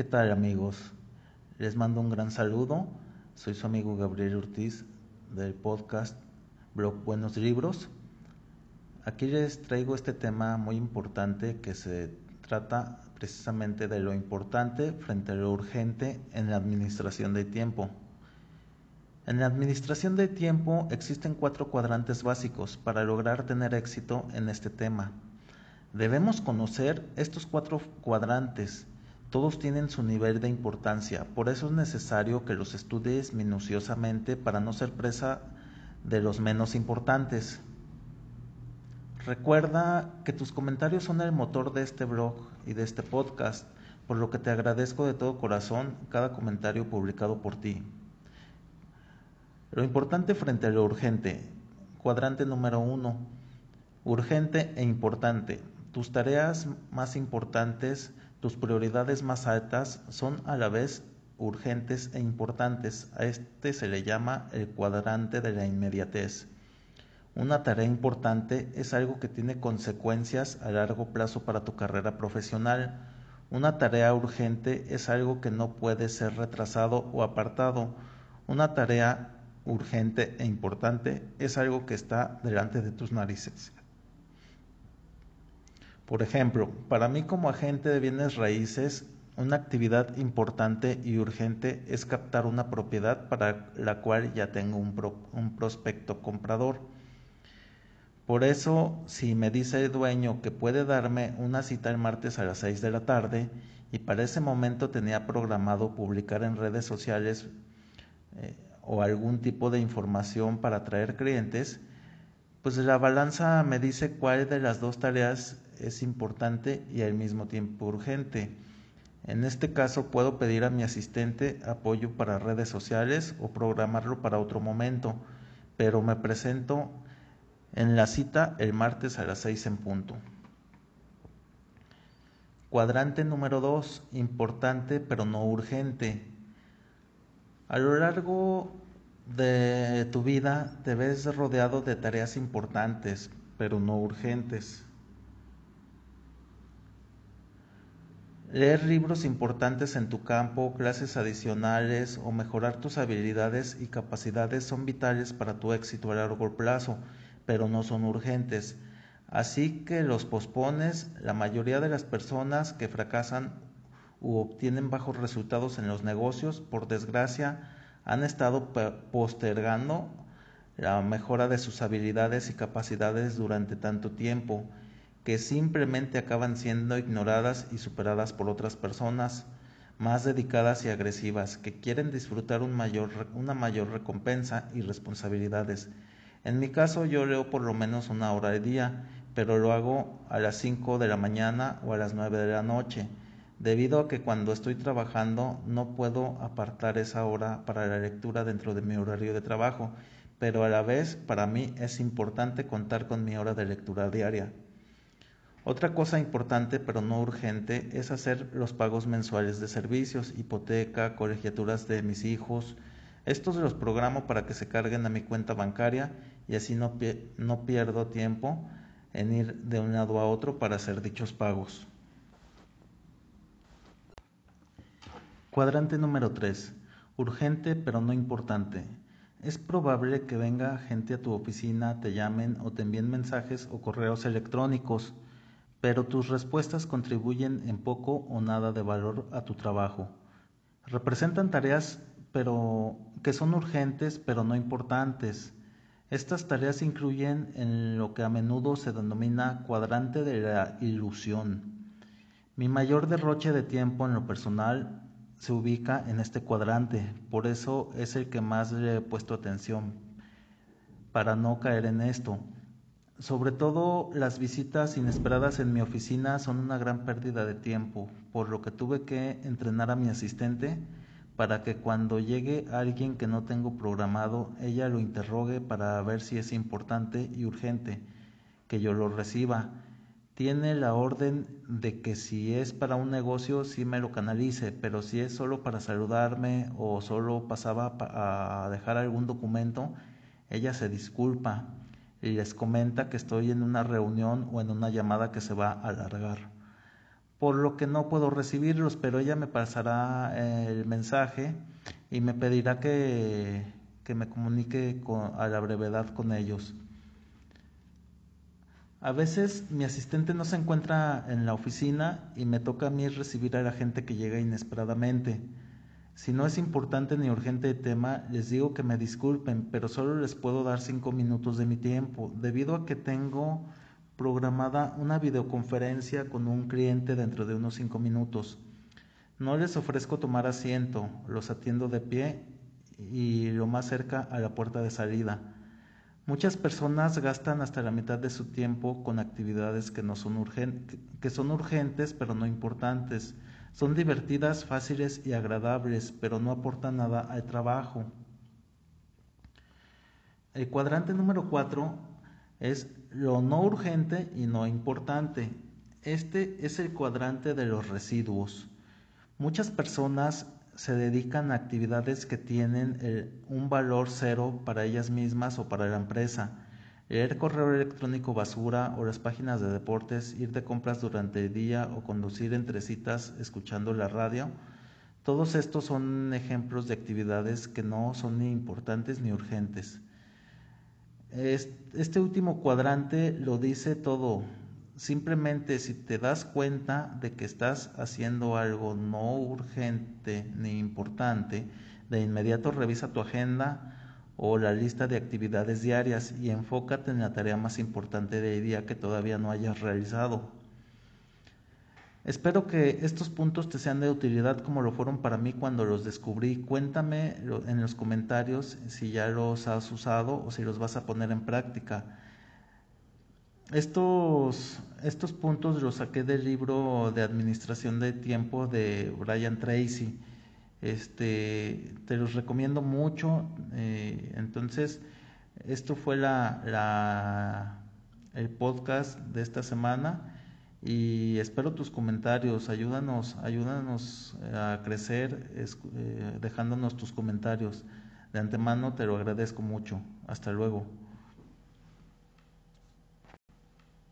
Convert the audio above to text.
¿Qué tal amigos? Les mando un gran saludo. Soy su amigo Gabriel Ortiz del podcast Blog Buenos Libros. Aquí les traigo este tema muy importante que se trata precisamente de lo importante frente a lo urgente en la administración de tiempo. En la administración de tiempo existen cuatro cuadrantes básicos para lograr tener éxito en este tema. Debemos conocer estos cuatro cuadrantes. Todos tienen su nivel de importancia, por eso es necesario que los estudies minuciosamente para no ser presa de los menos importantes. Recuerda que tus comentarios son el motor de este blog y de este podcast, por lo que te agradezco de todo corazón cada comentario publicado por ti. Lo importante frente a lo urgente. Cuadrante número uno. Urgente e importante. Tus tareas más importantes, tus prioridades más altas son a la vez urgentes e importantes. A este se le llama el cuadrante de la inmediatez. Una tarea importante es algo que tiene consecuencias a largo plazo para tu carrera profesional. Una tarea urgente es algo que no puede ser retrasado o apartado. Una tarea urgente e importante es algo que está delante de tus narices. Por ejemplo, para mí como agente de bienes raíces, una actividad importante y urgente es captar una propiedad para la cual ya tengo un, prospecto comprador. Por eso, si me dice el dueño que puede darme una cita el martes a las 6 de la tarde y para ese momento tenía programado publicar en redes sociales eh, o algún tipo de información para atraer clientes, pues la balanza me dice cuál de las dos tareas es importante y al mismo tiempo urgente. En este caso puedo pedir a mi asistente apoyo para redes sociales o programarlo para otro momento, pero me presento en la cita el martes a las 6 en punto. Cuadrante número 2, importante pero no urgente. A lo largo de tu vida te ves rodeado de tareas importantes, pero no urgentes. Leer libros importantes en tu campo, clases adicionales o mejorar tus habilidades y capacidades son vitales para tu éxito a largo plazo, pero no son urgentes. Así que los pospones, la mayoría de las personas que fracasan u obtienen bajos resultados en los negocios, por desgracia, han estado postergando la mejora de sus habilidades y capacidades durante tanto tiempo que simplemente acaban siendo ignoradas y superadas por otras personas más dedicadas y agresivas que quieren disfrutar una mayor recompensa y responsabilidades. En mi caso yo leo por lo menos una hora al día, pero lo hago a las 5 de la mañana o a las 9 de la noche debido a que cuando estoy trabajando no puedo apartar esa hora para la lectura dentro de mi horario de trabajo, pero a la vez para mí es importante contar con mi hora de lectura diaria. Otra cosa importante pero no urgente es hacer los pagos mensuales de servicios, hipoteca, colegiaturas de mis hijos. Estos los programo para que se carguen a mi cuenta bancaria y así no, no pierdo tiempo en ir de un lado a otro para hacer dichos pagos. Cuadrante número 3. Urgente pero no importante. Es probable que venga gente a tu oficina, te llamen o te envíen mensajes o correos electrónicos, pero tus respuestas contribuyen en poco o nada de valor a tu trabajo. Representan tareas pero que son urgentes pero no importantes. Estas tareas incluyen en lo que a menudo se denomina cuadrante de la ilusión. Mi mayor derroche de tiempo en lo personal se ubica en este cuadrante, por eso es el que más le he puesto atención, para no caer en esto. Sobre todo las visitas inesperadas en mi oficina son una gran pérdida de tiempo, por lo que tuve que entrenar a mi asistente para que cuando llegue alguien que no tengo programado, ella lo interrogue para ver si es importante y urgente, que yo lo reciba tiene la orden de que si es para un negocio sí me lo canalice, pero si es solo para saludarme o solo pasaba a dejar algún documento, ella se disculpa y les comenta que estoy en una reunión o en una llamada que se va a alargar. por lo que no puedo recibirlos, pero ella me pasará eh, el mensaje y me pedirá que, que me comunique a la brevedad con ellos. A veces mi asistente no se encuentra en la oficina y me toca a mí recibir a la gente que llega inesperadamente. Si no es importante ni urgente el tema, les digo que me disculpen, pero solo les puedo dar cinco minutos de mi tiempo, debido a que tengo programada una videoconferencia con un cliente dentro de unos cinco minutos. No les ofrezco tomar asiento, los atiendo de pie y lo más cerca a la puerta de salida. Muchas personas gastan hasta la mitad de su tiempo con actividades que, no son, que son urgentes pero no importantes. Son divertidas, fáciles y agradables, pero no aportan nada al trabajo. El cuadrante número 4 es lo no urgente y no importante. Este es el cuadrante de los residuos. Muchas personas se dedican a actividades que tienen eh, un valor cero para ellas mismas o para la empresa. Leer correo electrónico basura o las páginas de deportes, ir de compras durante el día o conducir entre citas escuchando la radio. Todos estos son ejemplos de actividades que no son ni importantes ni urgentes. Este último cuadrante lo dice todo. Simplemente si te das cuenta de que estás haciendo algo no urgente ni importante, de inmediato revisa tu agenda o la lista de actividades diarias y enfócate en la tarea más importante del día que todavía no hayas realizado. Espero que estos puntos te sean de utilidad como lo fueron para mí cuando los descubrí. Cuéntame en los comentarios si ya los has usado o si los vas a poner en práctica. Estos, estos puntos los saqué del libro de Administración de Tiempo de Brian Tracy. Este, te los recomiendo mucho. Eh, entonces, esto fue la, la, el podcast de esta semana y espero tus comentarios, ayúdanos, ayúdanos eh, a crecer eh, dejándonos tus comentarios. De antemano te lo agradezco mucho. Hasta luego.